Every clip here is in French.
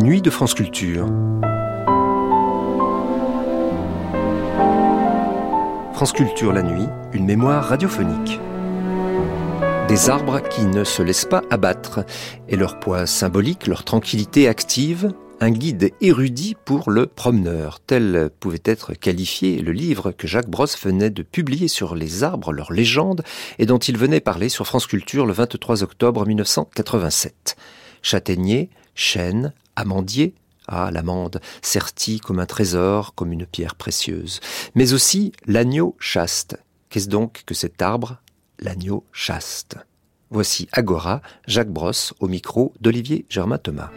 Les de France Culture. France Culture la nuit, une mémoire radiophonique. Des arbres qui ne se laissent pas abattre, et leur poids symbolique, leur tranquillité active, un guide érudit pour le promeneur. Tel pouvait être qualifié le livre que Jacques Brosse venait de publier sur les arbres, leur légende, et dont il venait parler sur France Culture le 23 octobre 1987. Châtaignier, chêne, amandier, ah, l'amande, sertie comme un trésor, comme une pierre précieuse. Mais aussi l'agneau chaste. Qu'est-ce donc que cet arbre? L'agneau chaste. Voici Agora, Jacques Brosse, au micro d'Olivier Germain Thomas.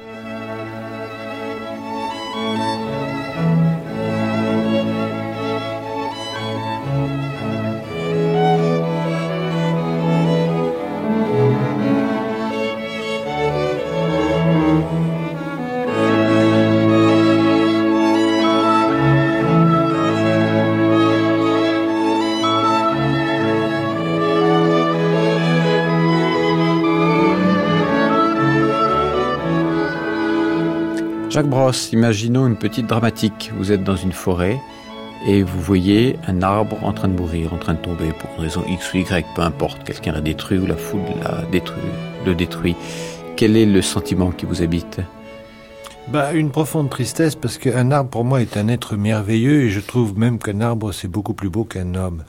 Imaginons une petite dramatique. Vous êtes dans une forêt et vous voyez un arbre en train de mourir, en train de tomber pour une raison X ou Y, peu importe. Quelqu'un l'a détruit ou la foule l'a détruit, le détruit. Quel est le sentiment qui vous habite? Bah, une profonde tristesse parce qu'un arbre pour moi est un être merveilleux et je trouve même qu'un arbre c'est beaucoup plus beau qu'un homme.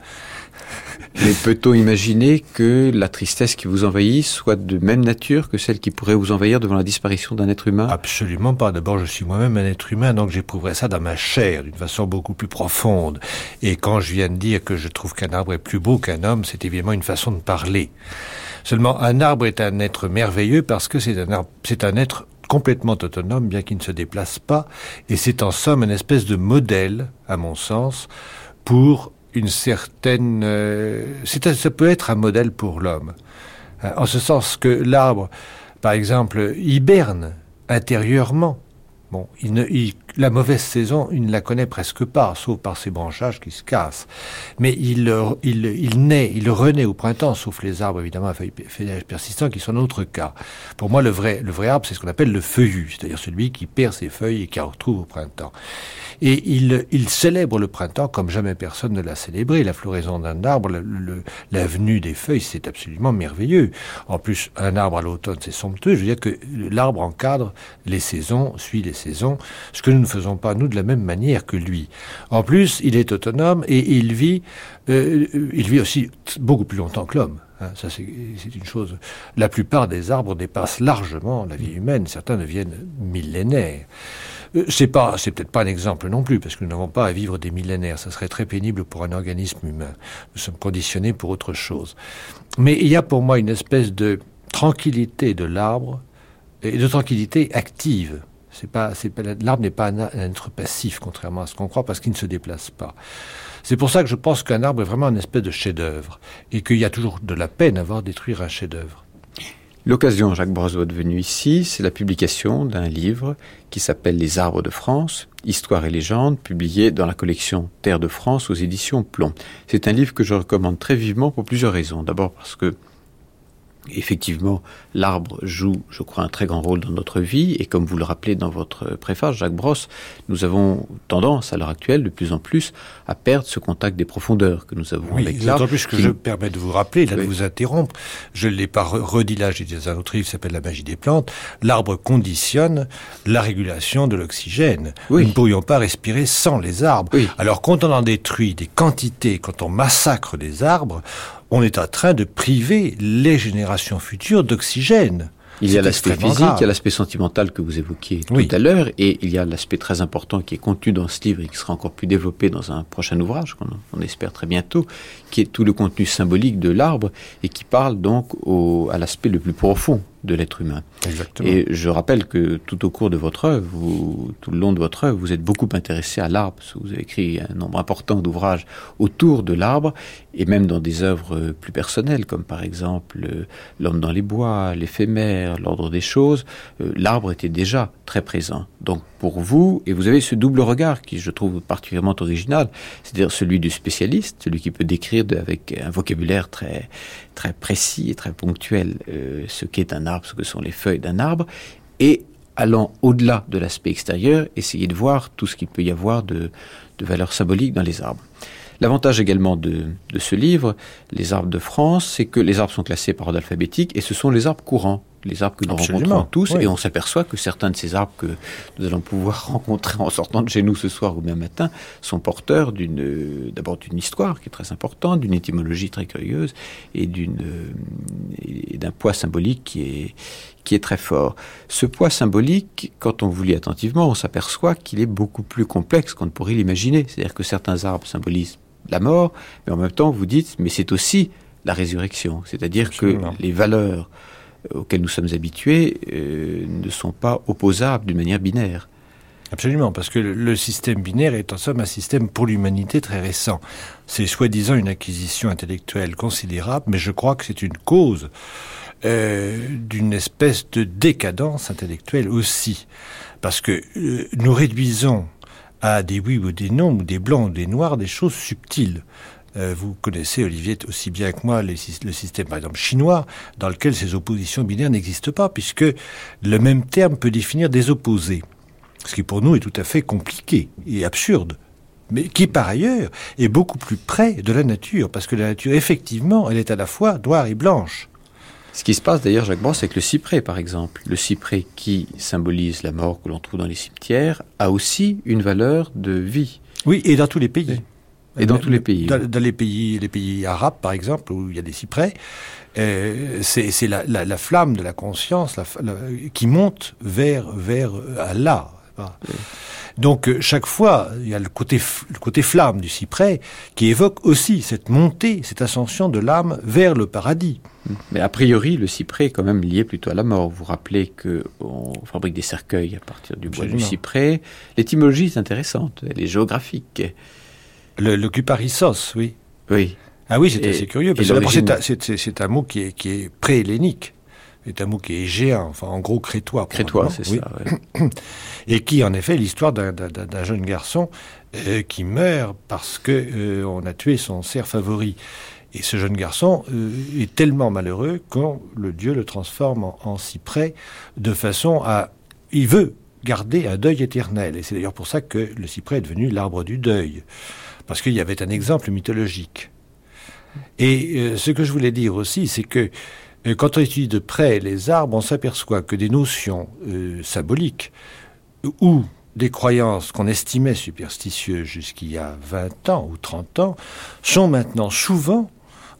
Mais peut-on imaginer que la tristesse qui vous envahit soit de même nature que celle qui pourrait vous envahir devant la disparition d'un être humain? Absolument pas. D'abord, je suis moi-même un être humain, donc j'éprouverais ça dans ma chair d'une façon beaucoup plus profonde. Et quand je viens de dire que je trouve qu'un arbre est plus beau qu'un homme, c'est évidemment une façon de parler. Seulement, un arbre est un être merveilleux parce que c'est un c'est un être complètement autonome, bien qu'il ne se déplace pas, et c'est en somme une espèce de modèle, à mon sens, pour une certaine... Euh, ça peut être un modèle pour l'homme. Euh, en ce sens que l'arbre, par exemple, hiberne intérieurement. Bon, il ne, la mauvaise saison, il ne la connaît presque pas, sauf par ses branchages qui se cassent. Mais il, il, il naît, il renaît au printemps, sauf les arbres évidemment à feuilles persistants qui sont notre cas. Pour moi, le vrai, le vrai arbre, c'est ce qu'on appelle le feuillu, c'est-à-dire celui qui perd ses feuilles et qui en retrouve au printemps. Et il, il célèbre le printemps comme jamais personne ne l'a célébré. La floraison d'un arbre, le, la venue des feuilles, c'est absolument merveilleux. En plus, un arbre à l'automne, c'est somptueux. Je veux dire que l'arbre encadre les saisons, suit les saisons, ce que ne faisons pas, nous, de la même manière que lui. En plus, il est autonome et il vit, euh, il vit aussi beaucoup plus longtemps que l'homme. Hein. ça, c'est une chose. La plupart des arbres dépassent largement la vie humaine. Certains deviennent millénaires. Euh, c'est pas, c'est peut-être pas un exemple non plus, parce que nous n'avons pas à vivre des millénaires. Ça serait très pénible pour un organisme humain. Nous sommes conditionnés pour autre chose. Mais il y a pour moi une espèce de tranquillité de l'arbre et de tranquillité active. C'est pas, l'arbre n'est pas un, être passif, contrairement à ce qu'on croit, parce qu'il ne se déplace pas. C'est pour ça que je pense qu'un arbre est vraiment une espèce de chef-d'œuvre et qu'il y a toujours de la peine à voir détruire un chef-d'œuvre. L'occasion, Jacques Brosot, de venir ici, c'est la publication d'un livre qui s'appelle Les arbres de France, Histoire et légende, publié dans la collection Terre de France aux éditions Plomb. C'est un livre que je recommande très vivement pour plusieurs raisons. D'abord parce que Effectivement, l'arbre joue, je crois, un très grand rôle dans notre vie, et comme vous le rappelez dans votre préface, Jacques Brosse, nous avons tendance, à l'heure actuelle, de plus en plus, à perdre ce contact des profondeurs que nous avons avec l'arbre. D'autant plus que je permets de vous rappeler, là, de vous interrompre, je ne l'ai pas redit là, j'ai dit dans un autre livre qui s'appelle La magie des plantes, l'arbre conditionne la régulation de l'oxygène. Nous ne pourrions pas respirer sans les arbres. Alors quand on en détruit des quantités, quand on massacre des arbres, on est en train de priver les générations futures d'oxygène. Il y a l'aspect physique, il y a l'aspect sentimental que vous évoquiez tout à l'heure, et il y a l'aspect très important qui est contenu dans ce livre et qui sera encore plus développé dans un prochain ouvrage qu'on espère très bientôt, qui est tout le contenu symbolique de l'arbre et qui parle donc au, à l'aspect le plus profond de l'être humain. Exactement. Et je rappelle que tout au cours de votre œuvre, vous, tout le long de votre œuvre, vous êtes beaucoup intéressé à l'arbre. Vous avez écrit un nombre important d'ouvrages autour de l'arbre, et même dans des œuvres plus personnelles, comme par exemple euh, L'homme dans les bois, l'éphémère, l'ordre des choses. Euh, l'arbre était déjà très présent. Donc pour vous, et vous avez ce double regard qui je trouve particulièrement original, c'est-à-dire celui du spécialiste, celui qui peut décrire avec un vocabulaire très très précis et très ponctuel euh, ce qu'est un arbre, ce que sont les feuilles d'un arbre, et allant au-delà de l'aspect extérieur, essayer de voir tout ce qu'il peut y avoir de, de valeur symbolique dans les arbres. L'avantage également de, de, ce livre, Les arbres de France, c'est que les arbres sont classés par ordre alphabétique et ce sont les arbres courants les arbres que nous rencontrons tous, et on s'aperçoit que certains de ces arbres que nous allons pouvoir rencontrer en sortant de chez nous ce soir ou bien matin sont porteurs d'une, d'abord d'une histoire qui est très importante, d'une étymologie très curieuse et d'une, et d'un poids symbolique qui est, qui est très fort. Ce poids symbolique, quand on vous lit attentivement, on s'aperçoit qu'il est beaucoup plus complexe qu'on ne pourrait l'imaginer. C'est-à-dire que certains arbres symbolisent la mort, mais en même temps vous dites, mais c'est aussi la résurrection. C'est-à-dire que les valeurs auxquels nous sommes habitués euh, ne sont pas opposables d'une manière binaire. Absolument, parce que le système binaire est en somme un système pour l'humanité très récent. C'est soi-disant une acquisition intellectuelle considérable, mais je crois que c'est une cause euh, d'une espèce de décadence intellectuelle aussi. Parce que euh, nous réduisons à des oui ou des non, ou des blancs ou des noirs, des choses subtiles. Euh, vous connaissez, Olivier, aussi bien que moi, le système, par exemple, chinois, dans lequel ces oppositions binaires n'existent pas, puisque le même terme peut définir des opposés. Ce qui pour nous est tout à fait compliqué et absurde mais qui par ailleurs est beaucoup plus près de la nature, parce que la nature, effectivement, elle est à la fois noire et blanche. Ce qui se passe d'ailleurs, Jacques Brosse, avec le cyprès, par exemple. Le cyprès qui symbolise la mort que l'on trouve dans les cimetières a aussi une valeur de vie. Oui, et dans tous les pays. Et dans tous les pays. Dans, les pays, les pays arabes, par exemple, où il y a des cyprès, euh, c'est la, la, la, flamme de la conscience la, qui monte vers vers Allah. Donc euh, chaque fois, il y a le côté, le côté flamme du cyprès qui évoque aussi cette montée, cette ascension de l'âme vers le paradis. Mais a priori, le cyprès est quand même lié plutôt à la mort. Vous vous rappelez qu'on fabrique des cercueils à partir du bois du cyprès. L'étymologie est intéressante, elle est géographique. Le, le cuparissos, oui. Oui. Ah oui, c'est assez curieux, parce que c'est un, mot qui est, qui est pré-hellénique. C'est un mot qui est géant, enfin en gros crétois. Crétois, c'est ça. Et qui, en effet, l'histoire d'un jeune garçon euh, qui meurt parce que euh, on a tué son cerf favori. Et ce jeune garçon euh, est tellement malheureux qu'on le Dieu le transforme en, en cyprès de façon à, il veut garder un deuil éternel. Et c'est d'ailleurs pour ça que le cyprès est devenu l'arbre du deuil parce qu'il y avait un exemple mythologique. Et euh, ce que je voulais dire aussi, c'est que euh, quand on étudie de près les arbres, on s'aperçoit que des notions euh, symboliques ou des croyances qu'on estimait superstitieuses jusqu'il y a 20 ans ou 30 ans sont maintenant souvent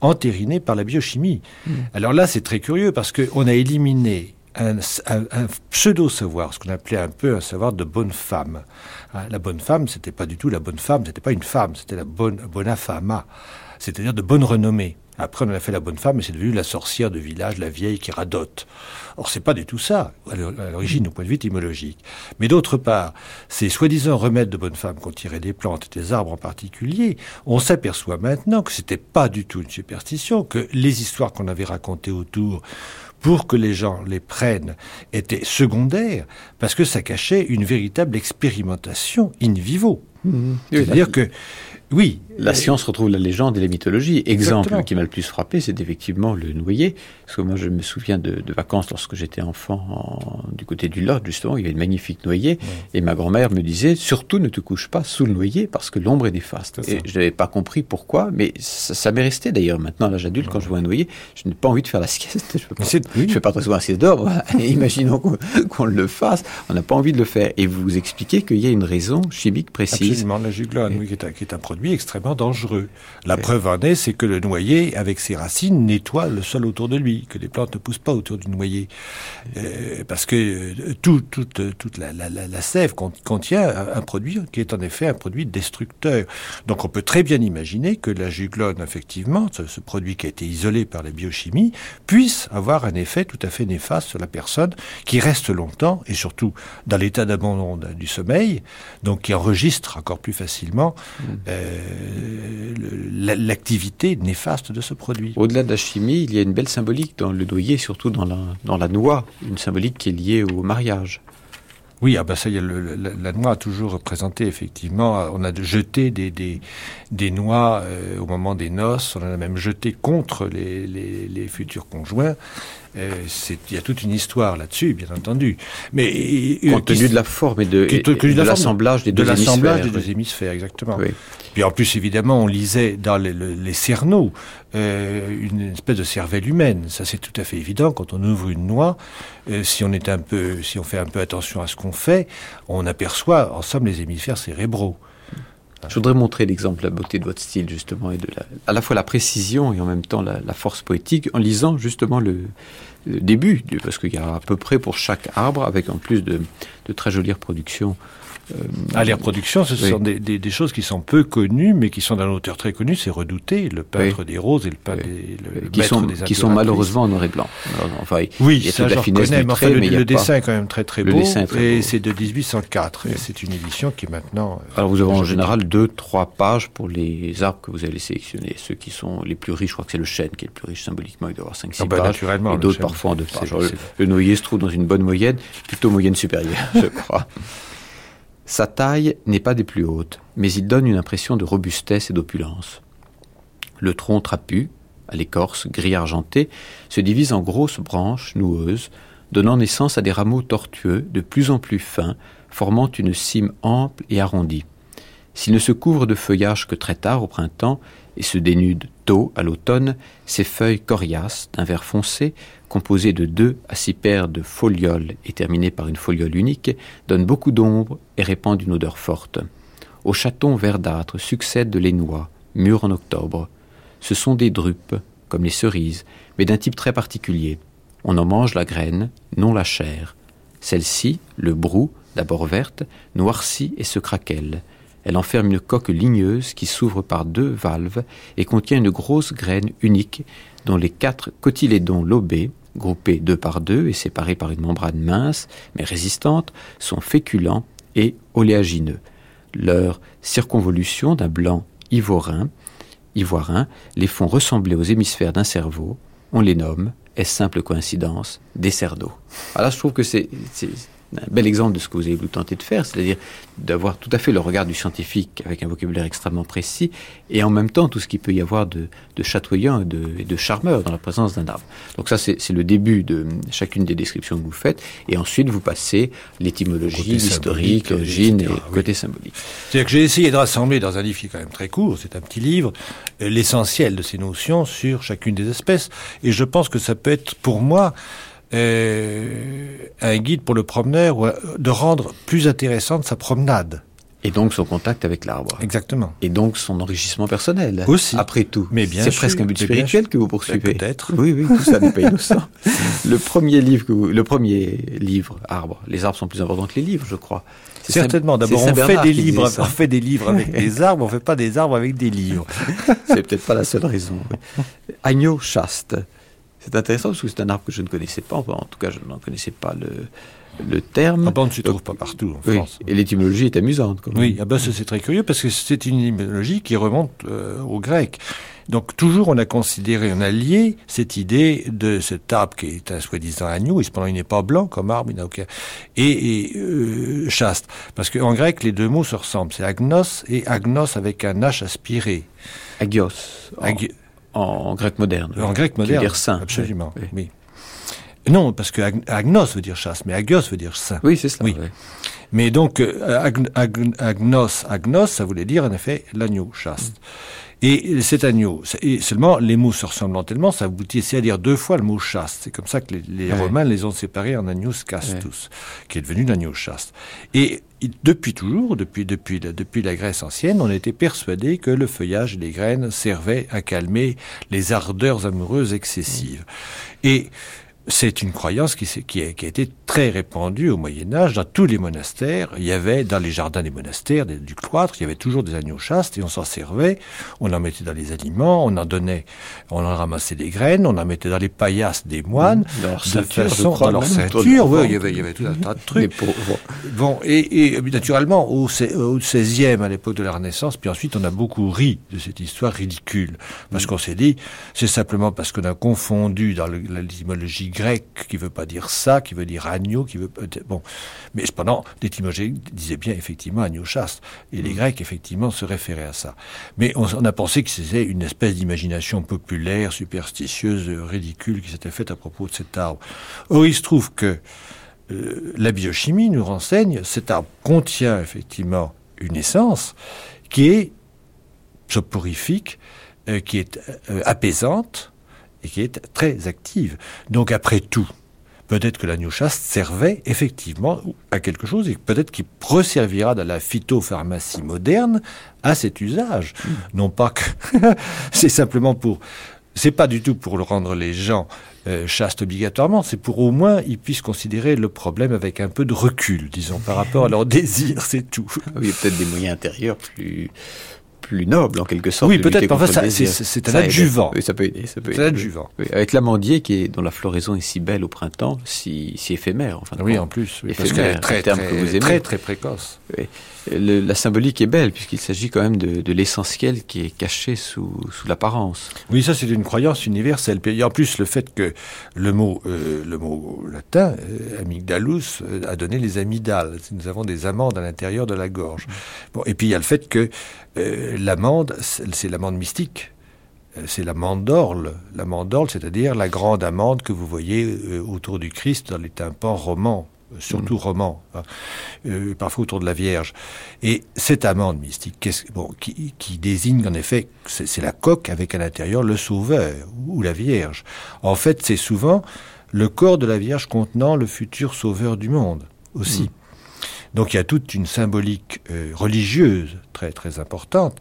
entérinées par la biochimie. Mmh. Alors là, c'est très curieux parce qu'on a éliminé un, pseudo-savoir, ce qu'on appelait un peu un savoir de bonne femme. Hein, la bonne femme, c'était pas du tout la bonne femme, c'était pas une femme, c'était la bonne bona fama, c'est-à-dire de bonne renommée. Après, on a fait la bonne femme, et c'est devenu la sorcière de village, la vieille qui radote. Or, c'est pas du tout ça, à l'origine, au point de vue étymologique. Mais d'autre part, ces soi-disant remèdes de bonne femme qu'on tirait des plantes et des arbres en particulier, on s'aperçoit maintenant que c'était pas du tout une superstition, que les histoires qu'on avait racontées autour pour que les gens les prennent était secondaire, parce que ça cachait une véritable expérimentation in vivo. Mmh. C'est-à-dire que oui. La science retrouve la légende et la mythologie. Exemple qui m'a le plus frappé, c'est effectivement le noyer. Parce que moi, je me souviens de, vacances lorsque j'étais enfant du côté du Lot, justement, il y avait une magnifique noyer. Et ma grand-mère me disait, surtout ne te couche pas sous le noyer parce que l'ombre est néfaste. Et je n'avais pas compris pourquoi, mais ça, m'est resté d'ailleurs. Maintenant, à l'âge adulte, quand je vois un noyer, je n'ai pas envie de faire la sieste. Je ne fais pas très souvent la sieste d'or. Imaginons qu'on le fasse. On n'a pas envie de le faire. Et vous expliquez qu'il y a une raison chimique précise. Absolument. La juglone, oui, qui est un, qui est un produit extrêmement dangereux. La preuve en est, c'est que le noyer, avec ses racines, nettoie le sol autour de lui, que les plantes ne poussent pas autour du noyer. Euh, parce que euh, tout, toute, toute la, la, la, sève contient un, produit qui est en effet un produit destructeur. Donc on peut très bien imaginer que la juglone, effectivement, ce, ce produit qui a été isolé par la biochimie, puisse avoir un effet tout à fait néfaste sur la personne qui reste longtemps et surtout dans l'état d'abandon du sommeil, donc qui enregistre encore plus facilement mm. euh, l'activité néfaste de ce produit. Au-delà de la chimie, il y a une belle symbolique dans le noyer, surtout dans la, dans la noix, une symbolique qui est liée au mariage. Oui, ah ben ça y est, le, la, noix a toujours représenté effectivement. On a jeté des, des, des noix euh, au moment des noces. On en a même jeté contre les, les, les futurs conjoints. Euh, il y a toute une histoire là-dessus, bien entendu. Mais compte tenu de la forme et de, de l'assemblage des deux de l'assemblage des deux hémisphères, exactement. Oui. Puis en plus, évidemment, on lisait dans les, les cerneaux euh, une espèce de cervelle humaine. Ça, c'est tout à fait évident. Quand on ouvre une noix, euh, si on est un peu, si on fait un peu attention à ce qu'on fait, on aperçoit, en somme, les hémisphères cérébraux. Je voudrais montrer l'exemple, la beauté de votre style, justement, et de la, à la fois la précision et en même temps la, force poétique, en lisant justement le, le début, parce qu'il y a à peu près pour chaque arbre, avec en plus de, de très jolies reproductions euh, ah, les reproductions, ce sont des, des, des, choses qui sont peu connues, mais qui sont d'un auteur très connu, c'est Redouté, le peintre des roses et le peintre des, le qui sont, des qui sont malheureusement en noir et blanc. enfin, oui, il y a ça, toute la finesse connais, mais enfin, le, le dessin est quand même très très beau, et c'est de 1804, et c'est une édition qui est maintenant... Euh, Alors vous avez en général deux, trois pages pour les arbres que vous allez sélectionner, ceux qui sont les plus riches, je crois que c'est le chêne qui est le plus riche. Symboliquement, il doit avoir 5-6 ah bah, pages, et d'autres parfois en deux pages. Le, le noyer se trouve dans une bonne moyenne, plutôt moyenne supérieure, je crois. Sa taille n'est pas des plus hautes, mais il donne une impression de robustesse et d'opulence. Le tronc trapu, à l'écorce gris argenté, se divise en grosses branches noueuses, donnant naissance à des rameaux tortueux de plus en plus fins, formant une cime ample et arrondie. S'il ne se couvre de feuillage que très tard au printemps et se dénude tôt à l'automne, ses feuilles coriaces d'un vert foncé composé de deux à six paires de folioles et terminé par une foliole unique, donne beaucoup d'ombre et répand une odeur forte. Au chaton verdâtre succèdent les noix, mûres en octobre. Ce sont des drupes, comme les cerises, mais d'un type très particulier. On en mange la graine, non la chair. Celle-ci, le brou, d'abord verte, noircit et se craquelle. Elle enferme une coque ligneuse qui s'ouvre par deux valves et contient une grosse graine unique dont les quatre cotylédons lobés, groupés deux par deux et séparés par une membrane mince mais résistante, sont féculents et oléagineux. Leur circonvolution d'un blanc ivorin, ivoirin les font ressembler aux hémisphères d'un cerveau. On les nomme, est simple coïncidence, des cerfs d'eau. Alors je trouve que c'est un bel exemple de ce que vous avez voulu tenter de faire, c'est-à-dire d'avoir tout à fait le regard du scientifique avec un vocabulaire extrêmement précis et en même temps tout ce qu'il peut y avoir de, de chatoyant et de, et de, charmeur dans la présence d'un arbre. Donc ça c'est le début de chacune des descriptions que vous faites et ensuite vous passez l'étymologie, l'historique, l'origine et le côté symbolique. C'est-à-dire que j'ai essayé de rassembler dans un livre qui est quand même très court, c'est un petit livre, euh, l'essentiel de ces notions sur chacune des espèces et je pense que ça peut être pour moi euh, un guide pour le promeneur, euh, de rendre plus intéressante sa promenade. Et donc son contact avec l'arbre. Exactement. Et donc son enrichissement personnel. Aussi. Après tout. Mais bien C'est presque un but spirituel que vous poursuivez. Peut-être. Oui, oui, tout ça n'est pas innocent. le premier livre que vous, le premier livre, arbre. Les arbres sont plus importants que les livres, je crois. Certainement. D'abord, on fait des livres, on fait des livres avec des arbres, on fait pas des arbres avec des livres. C'est peut-être pas la seule raison. Agneau chaste. C'est intéressant parce que c'est un arbre que je ne connaissais pas. en tout cas, je n'en connaissais pas le, le terme. Ah ben, on ne se trouve pas partout en oui, France. Et l'étymologie est amusante. Quand même. Oui, ah ben, c'est très curieux parce que c'est une étymologie qui remonte euh, au grec. Donc toujours on a considéré, on a lié cette idée de cet arbre qui est un soi-disant agneau, et cependant il n'est pas blanc comme arbre, il n'a aucun... Et, et euh, chaste. Parce qu'en grec les deux mots se ressemblent, c'est agnos et agnos avec un H aspiré. Agios. Agi en grec moderne. En grec moderne. Dire saint. Absolument. Oui. oui. Non, parce que agnos veut dire chasse, mais agios veut dire saint. Oui, c'est ça. Oui. Mais donc, euh, agnos, agnos, ça voulait dire en effet l'agneau chaste. Et cet agneau, et seulement les mots se ressemblant tellement, ça aboutissait à dire deux fois le mot chaste. C'est comme ça que les, Romains les ont séparés en agnos castus, qui est devenu l'agneau chaste. Et depuis toujours, depuis, depuis, depuis la Grèce ancienne, on était persuadé que le feuillage et les graines servaient à calmer les ardeurs amoureuses excessives. Et c'est une croyance qui, qui, a, qui, a, été très répandue au Moyen Âge dans tous les monastères. Il y avait dans les jardins des monastères, du cloître, il y avait toujours des agneaux chastes et on s'en servait. On en mettait dans les aliments, on en donnait, on en ramassait des graines, on en mettait dans les paillasses des moines, dans leur ceinture, façon, dans leur ceinture. Il y avait, il y avait tout un tas de trucs. Bon, et, et, naturellement au, au 16e, à l'époque de la Renaissance, puis ensuite on a beaucoup ri de cette histoire ridicule parce mm. qu'on s'est dit, c'est simplement parce qu'on a confondu dans l'étymologie grec qui veut pas dire ça, qui veut dire agneau, qui veut bon. Mais cependant, l'étymologie disait bien effectivement agneau chaste, et les mm. Grecs effectivement se référaient à ça. Mais on, a pensé que c'était une espèce d'imagination populaire, superstitieuse, ridicule qui s'était faite à propos de cet arbre. Or, il se trouve que euh, la biochimie nous renseigne, cet arbre contient effectivement une essence qui est soporifique, euh, qui est euh, apaisante, et qui est très active. Donc après tout, peut-être que l'agneau chaste servait effectivement à quelque chose et peut-être qu'il resservira dans la phytopharmacie moderne à cet usage. Hmm. Non pas que c'est simplement pour... C'est pas du tout pour le rendre les gens euh, chastes obligatoirement, c'est pour au moins ils puissent considérer le problème avec un peu de recul, disons, par rapport à leur désir, c'est tout. Oui, peut-être des moyens intérieurs plus plus noble en quelque sorte. Oui, peut-être. Enfin, c'est un adjuvant. Oui, ça peut aider. Ça peut aider. un adjuvant. Oui, avec l'amandier qui est dont la floraison est si belle au printemps, si, si éphémère. Enfin, oui, en plus. Oui, parce qu'elle est très, très, très, très, très précoce. Oui la symbolique est belle puisqu'il s'agit quand même de, l'essentiel qui est caché sous, l'apparence. Oui, ça c'est une croyance universelle. Et en plus, le fait que le mot, euh, le mot latin, euh, amygdalus, euh, a donné les amygdales. Nous avons des amandes à l'intérieur de la gorge. Bon, et puis il y a le fait que l'amande, c'est l'amande mystique c'est l'amande d'Orle. L'amande d'Orle, c'est-à-dire la grande amande que vous voyez autour du Christ dans les tympans romans surtout roman, hein, euh, parfois autour de la Vierge. Et cette amande mystique, bon, qui, qui, désigne en effet, c'est la coque avec à l'intérieur le Sauveur ou la Vierge. En fait, c'est souvent le corps de la Vierge contenant le futur Sauveur du monde aussi. Mm. Donc il y a toute une symbolique euh, religieuse très très importante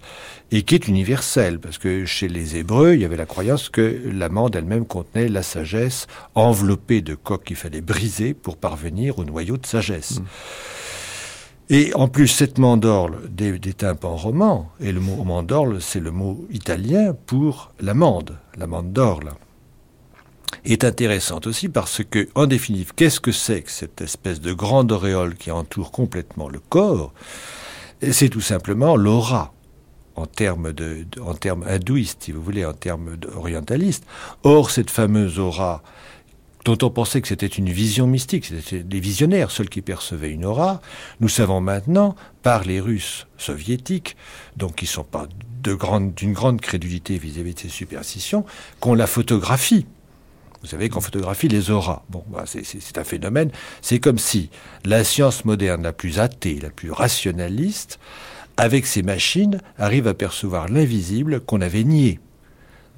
et qui est universelle parce que chez les Hébreux il y avait la croyance que l'amande elle-même contenait la sagesse enveloppée de coques qu'il fallait briser pour parvenir au noyau de sagesse. Mm. Et en plus, cette mandorle des, des tympans romans, et le mot mandorle, c'est le mot italien pour l'amande, l'amande d'orle est intéressante aussi parce que, en définitive, qu'est-ce que c'est que cette espèce de grande auréole qui entoure complètement le corps? C'est tout simplement l'aura en termes, de, en termes hindouistes, si vous voulez, en termes orientalistes. Or, cette fameuse aura, dont on pensait que c'était une vision mystique, c'était les visionnaires seuls qui percevaient une aura, nous savons maintenant, par les Russes soviétiques, donc qui sont pas d'une grande, grande crédulité vis-à-vis -vis de ces superstitions, qu'on la photographie. Vous savez qu'on photographie les auras. Bon, bah, c'est un phénomène. C'est comme si la science moderne la plus athée, la plus rationaliste, avec ses machines, arrive à percevoir l'invisible qu'on avait nié.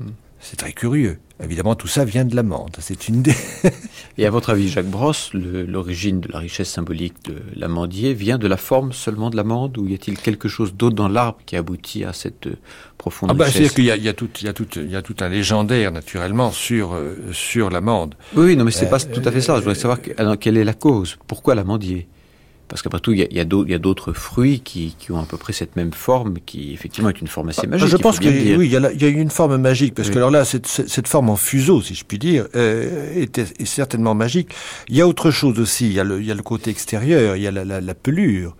Hmm. C'est très curieux. Évidemment, tout ça vient de l'amande. C'est une des... Et à votre avis, Jacques Brosse, l'origine de la richesse symbolique de l'amandier vient de la forme seulement de l'amande ou y a-t-il quelque chose d'autre dans l'arbre qui aboutit à cette euh, profonde ah bah, richesse C'est-à-dire qu'il y a, y, tout, y, a tout, y a tout un légendaire, naturellement, sur, euh, sur l'amande. Oui, non, mais c'est pas euh, tout à fait ça. Je voudrais savoir quelle est la cause? Pourquoi l'amandier? Parce qu'après tout, il y a, a d'autres fruits qui, qui, ont à peu près cette même forme, qui effectivement est une forme assez magique. Je pense que oui, il y, y, a une forme magique, parce que alors là, cette, cette, forme en fuseau, si je puis dire, euh, est, est, certainement magique. Il y a autre chose aussi, il y a le, il y a le côté extérieur, il y a la, la, la pelure.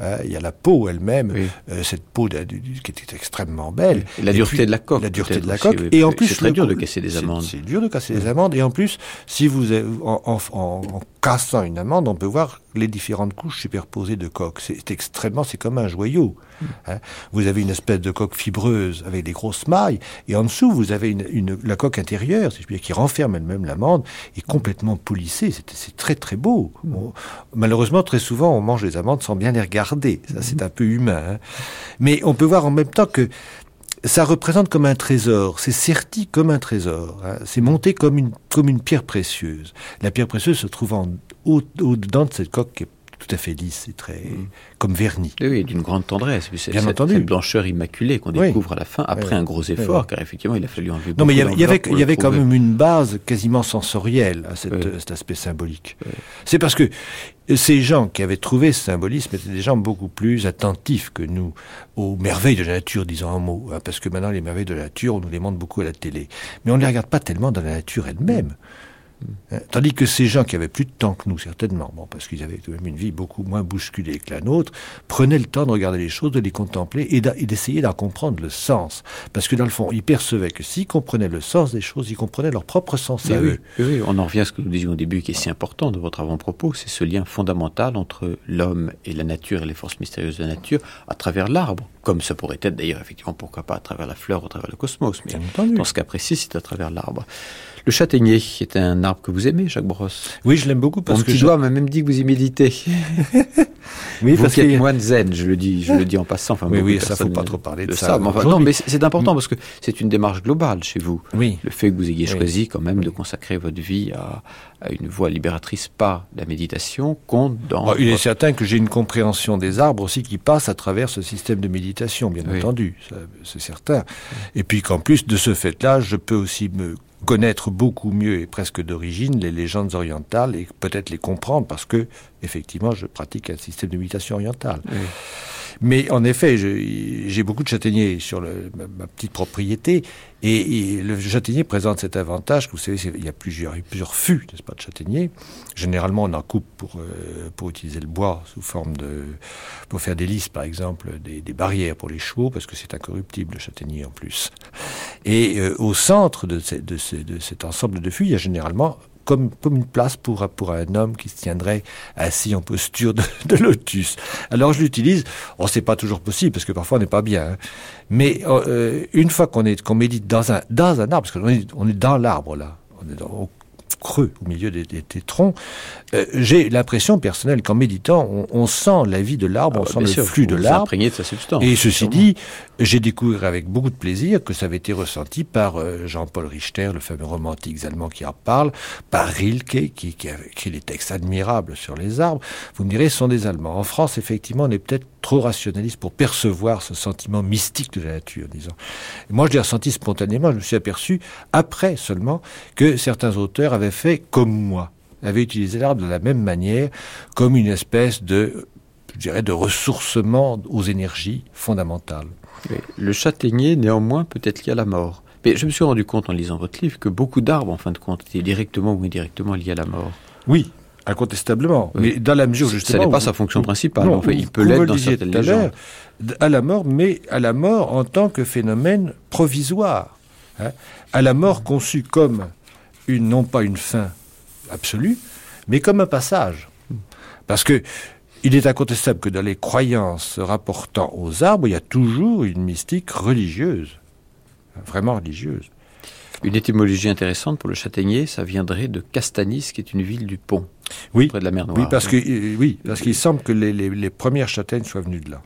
Hein, il y a la peau elle-même, euh, cette peau qui était extrêmement belle. Et la dureté de la coque. La dureté de la coque. et en plus, c'est très dur de casser des amandes. C'est dur de casser des amandes. Et en plus, si vous en, en, en, cassant une amande, on peut voir les différentes couches superposées de coque. C'est extrêmement, c'est comme un joyau. Mm. Hein. Vous avez une espèce de coque fibreuse avec des grosses mailles, et en dessous, vous avez une, la coque intérieure, si je puis dire, qui renferme elle-même l'amande, est complètement polissée. C'est très très beau. Mm. malheureusement, très souvent, on mange les amandes sans bien les regarder. Ça, c'est un peu humain. Hein. Mais on peut voir en même temps que ça représente comme un trésor, c'est serti comme un trésor, hein. c'est monté comme une, comme une pierre précieuse. La pierre précieuse se trouve en, au-dedans de cette coque qui est tout à fait lisse et très mm. comme verni. Oui, d'une grande tendresse. C'est Bien cette, entendu. Cette blancheur immaculée qu'on découvre à la fin après un gros effort, car effectivement il a fallu enlever. Non, mais il y avait, il y avait, quand même une base quasiment sensorielle à cet aspect symbolique. C'est parce que ces gens qui avaient trouvé ce symbolisme étaient des gens beaucoup plus attentifs que nous aux merveilles de la nature, disons un mot, hein, parce que maintenant les merveilles de la nature, on nous les montre beaucoup à la télé, mais on ne les regarde pas tellement dans la nature elle-même. Hein, tandis que ces gens qui avaient plus de temps que nous, certainement, bon, parce qu'ils avaient quand même une vie beaucoup moins bousculée que la nôtre, prenaient le temps de regarder les choses, de les contempler et d'essayer d'en comprendre le sens. Parce que dans le fond, ils percevaient que s'ils comprenaient le sens des choses, ils comprenaient leur propre sens à eux. Oui, on en revient à ce que nous disions au début, qui est si important de votre avant-propos, c'est ce lien fondamental entre l'homme et la nature et les forces mystérieuses de la nature à travers l'arbre, comme ça pourrait être d'ailleurs, effectivement, pourquoi pas à travers la fleur ou à travers le cosmos, mais dans ce cas précis, c'est à travers l'arbre. Le châtaignier est un arbre que vous aimez, Jacques Brosse. Oui, je l'aime beaucoup parce Mon que petit doigt m'a même dit que vous y méditez. oui, vous parce êtes moine zen, je le dis, je le dis en passant. Enfin, oui, oui, ça faut pas trop parler de, ça. non, mais c'est important parce que c'est une démarche globale chez vous. Oui. Le fait que vous ayez choisi quand même de consacrer votre vie à, une voie libératrice par la méditation compte dans. il est certain que j'ai une compréhension des arbres aussi qui passe à travers ce système de méditation, bien entendu, c'est certain. Et puis qu'en plus de ce fait-là, je peux aussi me connaître beaucoup mieux et presque d'origine les légendes orientales et peut-être les comprendre parce que effectivement je pratique un système de méditation orientale. Mais en effet, j'ai beaucoup de châtaigniers sur le, ma, petite propriété, et, le châtaignier présente cet avantage que vous savez, il y a plusieurs, plusieurs fûts, n'est-ce pas, de châtaigniers. Généralement, on en coupe pour, euh, pour utiliser le bois sous forme de, pour faire des listes, par exemple, des, des barrières pour les chevaux, parce que c'est incorruptible le châtaignier en plus. Et euh, au centre de, de, de cet ensemble de fûts, il y a généralement comme, comme une place pour, pour un homme qui se tiendrait assis en posture de, lotus. Alors je l'utilise, on oh, c'est pas toujours possible parce que parfois on n'est pas bien, hein. mais euh, une fois qu'on est qu'on médite dans un dans un arbre, parce qu'on est, on est dans l'arbre là, on est dans, creux au milieu des, troncs, euh, j'ai l'impression personnelle qu'en méditant, on, sent la vie de l'arbre, ah on bah, sent le flux de l'arbre. de sa substance. Et ceci dit, j'ai découvert avec beaucoup de plaisir que ça avait été ressenti par euh, Jean-Paul Richter, le fameux romantique allemand qui en parle, par Rilke, qui, qui a écrit des textes admirables sur les arbres. Vous me direz, ce sont des Allemands. En France, effectivement, on est peut-être trop rationaliste pour percevoir ce sentiment mystique de la nature, disons. moi, je l'ai ressenti spontanément, je me suis aperçu, après seulement, que certains auteurs avaient fait comme moi, avaient utilisé l'arbre de la même manière, comme une espèce de, je dirais, de ressourcement aux énergies fondamentales. Le châtaignier, néanmoins, peut être lié à la mort. Mais je me suis rendu compte en lisant votre livre que beaucoup d'arbres, en fin de compte, étaient directement ou indirectement liés à la mort. Oui, Incontestablement. Mais dans la mesure justement. Ça n'est pas sa fonction principale. en fait, il peut l'être dans certaines légendes. À la mort, mais à la mort en tant que phénomène provisoire. Hein, à la mort conçue comme une, non pas une fin absolue, mais comme un passage. Parce que il est incontestable que dans les croyances rapportant aux arbres, il y a toujours une mystique religieuse, vraiment religieuse. Une étymologie intéressante pour le châtaignier, ça viendrait de Castanis, qui est une ville du Pont, oui. près de la mer Noire. Oui, parce que euh, oui, parce qu'il semble que les, premières châtaignes soient venues de là.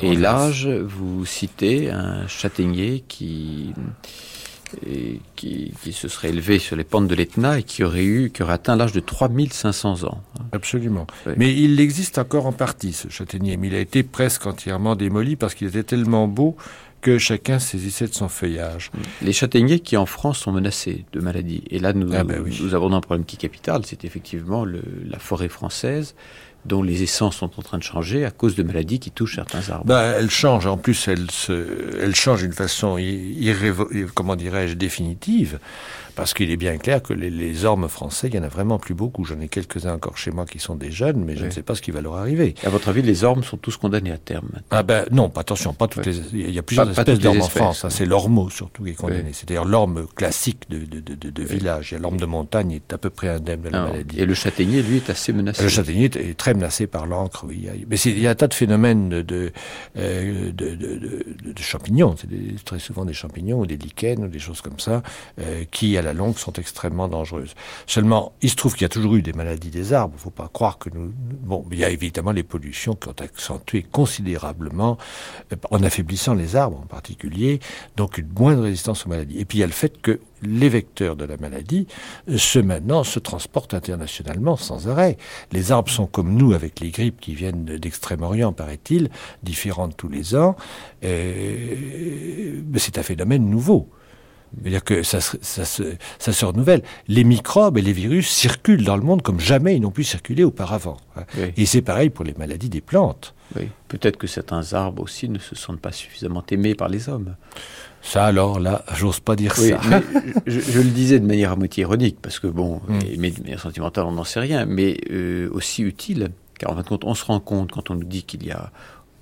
Et l'âge, vous citez un châtaignier qui qui, se serait élevé sur les pentes de l'Etna et qui aurait eu, qui aurait atteint l'âge de 3500 ans. Absolument. Mais il existe encore en partie, ce châtaignier, mais il a été presque entièrement démoli parce qu'il était tellement beau que chacun saisissait de son feuillage. Les châtaigniers qui en France sont menacés de maladies. Et là, nous, ah ben nous un problème qui est capital, c'est effectivement le, la forêt française dont les essences sont en train de changer à cause de maladies qui touchent certains arbres. Ben, elle change. En plus, elle, se, elle change d'une façon irrévo comment dirais-je, définitive, Parce qu'il est bien clair que les, les, ormes français, il y en a vraiment plus beaucoup. J'en ai quelques-uns encore chez moi qui sont des jeunes, mais je ne sais pas ce qui va leur arriver. À votre avis, les ormes sont tous condamnés à terme Ah ben non, attention, pas toutes les. Il y a plusieurs espèces d'ormes en France. Hein, c'est l'ormeau surtout qui est condamné. C'est-à-dire l'orme classique de, de, de, de village. Il y a l'orme de montagne est à peu près indemne de la maladie. Et le châtaignier, lui, est assez menacé. Le châtaignier est très menacé par l'encre. Oui. Mais il y a un tas de phénomènes de, euh, de, de, champignons. C'est très souvent des champignons ou des lichens ou des choses comme ça euh, qui, à la longue, sont extrêmement dangereuses. Seulement, il se trouve qu'il y a toujours eu des maladies des arbres. Il ne faut pas croire que nous... Bon, il y a évidemment les pollutions qui ont accentué considérablement, euh, en affaiblissant les arbres en particulier, donc une moindre résistance aux maladies. Et puis il y a le fait que les vecteurs de la maladie, se euh, maintenant se transportent internationalement sans arrêt. Les arbres sont comme nous avec les grippes qui viennent d'Extrême-Orient, paraît-il, différentes tous les ans. mais c'est un phénomène nouveau. C'est-à-dire que ça, ça, ça, se renouvelle. Les microbes et les virus circulent dans le monde comme jamais ils n'ont pu circuler auparavant. Hein. Et c'est pareil pour les maladies des plantes. Oui. Peut-être que certains arbres aussi ne se sentent pas suffisamment aimés par les hommes. Ça alors là, j'ose pas dire ça. je, je, le disais de manière à moitié ironique, parce que bon, mm. mais de manière sentimentale, on n'en sait rien, mais euh, aussi utile, car en fin de compte, on se rend compte quand on nous dit qu'il y a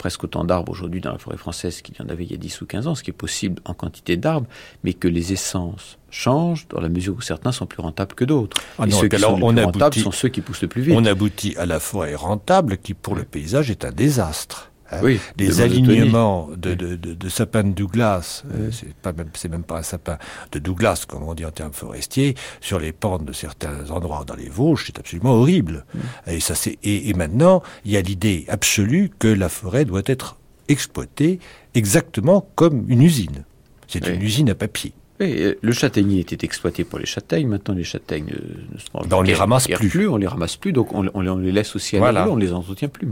presque autant d'arbres aujourd'hui dans la forêt française qu'il y en avait il y a 10 ou 15 ans, ce qui est possible en quantité d'arbres, mais que les essences changent dans la mesure où certains sont plus rentables que d'autres. Ah et ceux qui sont on plus rentables sont ceux qui poussent le plus vite. On aboutit à la forêt rentable qui, pour le paysage, est un désastre. Hein, oui, des alignements de, de, de, de, sapins de Douglas, euh, c'est pas même, c'est même pas un sapin de Douglas, comme on dit en termes forestiers, sur les pentes de certains endroits dans les Vosges, c'est absolument horrible. Et ça, c'est, et, et maintenant, il y a l'idée absolue que la forêt doit être exploitée exactement comme une usine. C'est une usine à papier. Oui, le châtaignier était exploité pour les châtaignes. Maintenant, les châtaignes ne se ben, on les ramasse plus. On les ramasse plus, donc on, on les laisse aussi à voilà. on les entretient plus.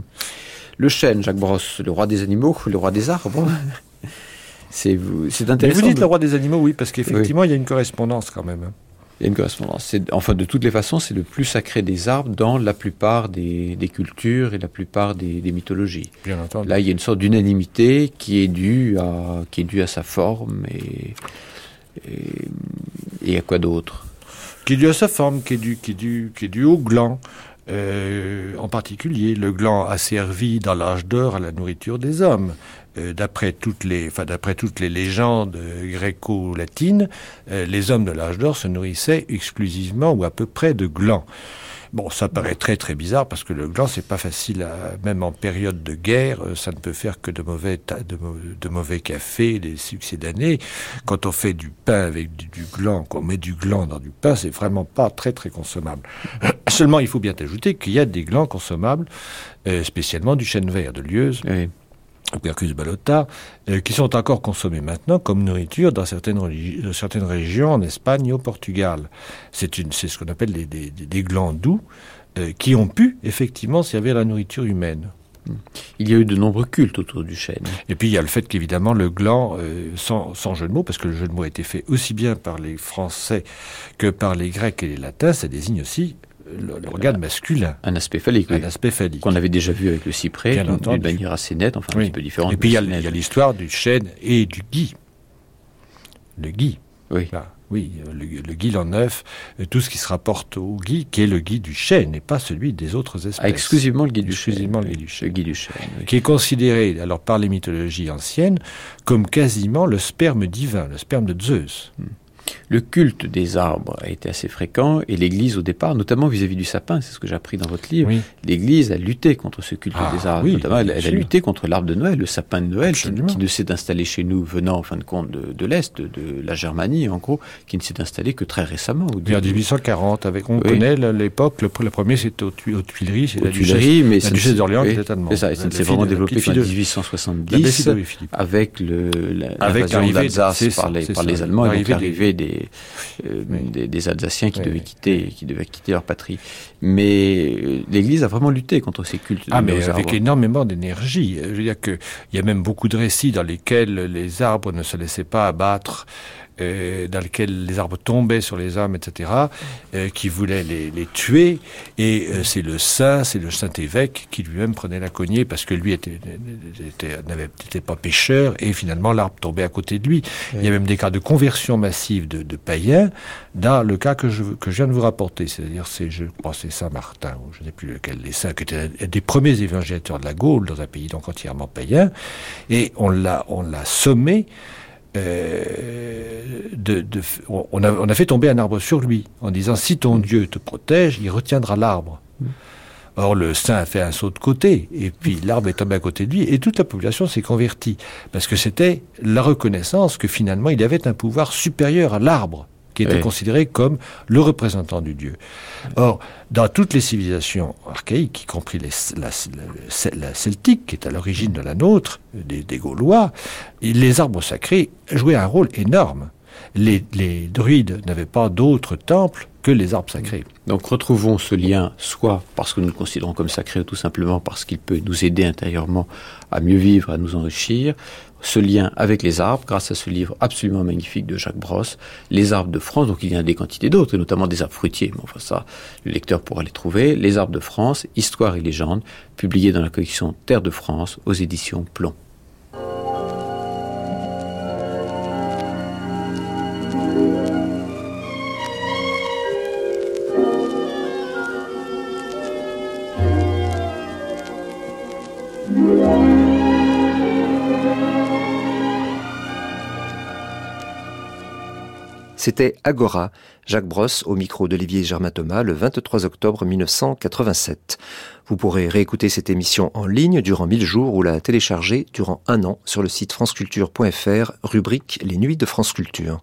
Le chêne, Jacques Brosse, le roi des animaux, le roi des arbres. c'est intéressant. Mais vous dites le roi des animaux, oui, parce qu'effectivement, il y a une correspondance quand même. Il y a une correspondance. Enfin, de toutes les façons, c'est le plus sacré des arbres dans la plupart des, cultures et la plupart des, mythologies. Bien entendu. Là, il y a une sorte d'unanimité qui est due à qui est due à sa forme et et, à quoi d'autre? Qui est due à sa forme, qui est due qui est due qui est due au gland. Euh, en particulier, le gland a servi dans l'âge d'or à la nourriture des hommes. Euh, d'après toutes les, enfin, d'après toutes les légendes gréco-latines, euh, les hommes de l'âge d'or se nourrissaient exclusivement ou à peu près de glands. Bon, ça paraît très très bizarre parce que le gland c'est pas facile, à, même en période de guerre, euh, ça ne peut faire que de mauvais de, de mauvais café, des succès d'année. Quand on fait du pain avec du, du gland, qu'on met du gland dans du pain, c'est vraiment pas très très consommable. Seulement, il faut bien ajouter qu'il y a des glands consommables, euh, spécialement du chêne vert de Lieuse. Oui. Percus balota, euh, qui sont encore consommés maintenant comme nourriture dans certaines, certaines régions en Espagne et au Portugal. C'est ce qu'on appelle des, des, des glands doux euh, qui ont pu effectivement servir à la nourriture humaine. Il y a eu de nombreux cultes autour du chêne. Et puis il y a le fait qu'évidemment le gland, euh, sans, sans, jeu de mots, parce que le jeu de mots a été fait aussi bien par les Français que par les Grecs et les Latins, ça désigne aussi l'organe masculin. Un aspect phallique. Un aspect phallique. Qu'on avait déjà vu avec le cyprès, d'une manière assez nette, enfin un petit peu différente. Et puis il y a l'histoire du chêne et du gui. Le gui. Oui. oui, le, le gui en neuf, tout ce qui se rapporte au gui, qui est le gui du chêne, et pas celui des autres espèces. Ah, exclusivement le gui du exclusivement chêne. Le gui du chêne. Le gui du chêne oui. Qui est considéré, alors par les mythologies anciennes, comme quasiment le sperme divin, le sperme de Zeus. Hmm. Le culte des arbres a été assez fréquent et l'Église au départ, notamment vis-à-vis -vis du sapin, c'est ce que j'ai appris dans votre livre, oui. l'Église a lutté contre ce culte ah, des arbres. Oui, notamment, elle, elle, a lutté contre l'arbre de Noël, le sapin de Noël, qui, qui, ne s'est installé chez nous venant en fin de compte de, de l'Est, de, la Germanie en gros, qui ne s'est installé que très récemment. Au début. En 1840, avec, on oui. connaît l'époque, le, le, premier c'était aux, aux Tuileries, c'est la Tuileries, mais la duchesse d'Orléans qui était allemande. C'est ça, ça s'est vraiment développé qu'en 1870, avec l'invasion d'Alsace par, les, par les Allemands et l'arrivée des euh, des, des, Alsaciens qui oui. devaient quitter, qui devaient quitter leur patrie. Mais euh, l'Église a vraiment lutté contre ces cultes. Ah, mais avec arbres. énormément d'énergie. Je veux dire que il y a même beaucoup de récits dans lesquels les arbres ne se laissaient pas abattre dans lequel les arbres tombaient sur les hommes, etc., euh, qui voulaient les, les tuer. Et euh, c'est le saint, c'est le saint évêque qui lui-même prenait la cognée parce que lui était, n'avait n'était pas pêcheur et finalement l'arbre tombait à côté de lui. Il y a même des cas de conversion massive de, de païens dans le cas que je, que je viens de vous rapporter. C'est-à-dire, c'est, je crois, c'est Saint Martin, ou je ne sais plus lequel des saints, qui était des premiers évangélisateurs de la Gaule dans un pays donc entièrement païen. Et on l'a, on l'a sommé euh, de, de, on, a, on, a, fait tomber un arbre sur lui en disant si ton Dieu te protège, il retiendra l'arbre. Or, le saint a fait un saut de côté, et puis l'arbre est tombé à côté de lui, et toute la population s'est convertie, parce que c'était la reconnaissance que finalement il avait un pouvoir supérieur à l'arbre qui était oui. considéré comme le représentant du Dieu. Or, dans toutes les civilisations archaïques, y compris les, la, la, la, celtique, qui est à l'origine de la nôtre, des, des, Gaulois, les arbres sacrés jouaient un rôle énorme. Les, les druides n'avaient pas d'autres temples que les arbres sacrés. Donc retrouvons ce lien, soit parce que nous le considérons comme sacré, ou tout simplement parce qu'il peut nous aider intérieurement à mieux vivre, à nous enrichir, ce lien avec les arbres grâce à ce livre absolument magnifique de Jacques Brosse, Les arbres de France, donc il y a des quantités d'autres, et notamment des arbres fruitiers, mais enfin ça, le lecteur pourra les trouver, Les arbres de France, Histoire et légende, publié dans la collection Terre de France aux éditions Plomb. C'était Agora, Jacques Brosse au micro d'Olivier Germain Thomas le 23 octobre 1987. Vous pourrez réécouter cette émission en ligne durant 1000 jours ou la télécharger durant un an sur le site franceculture.fr, rubrique Les Nuits de France Culture.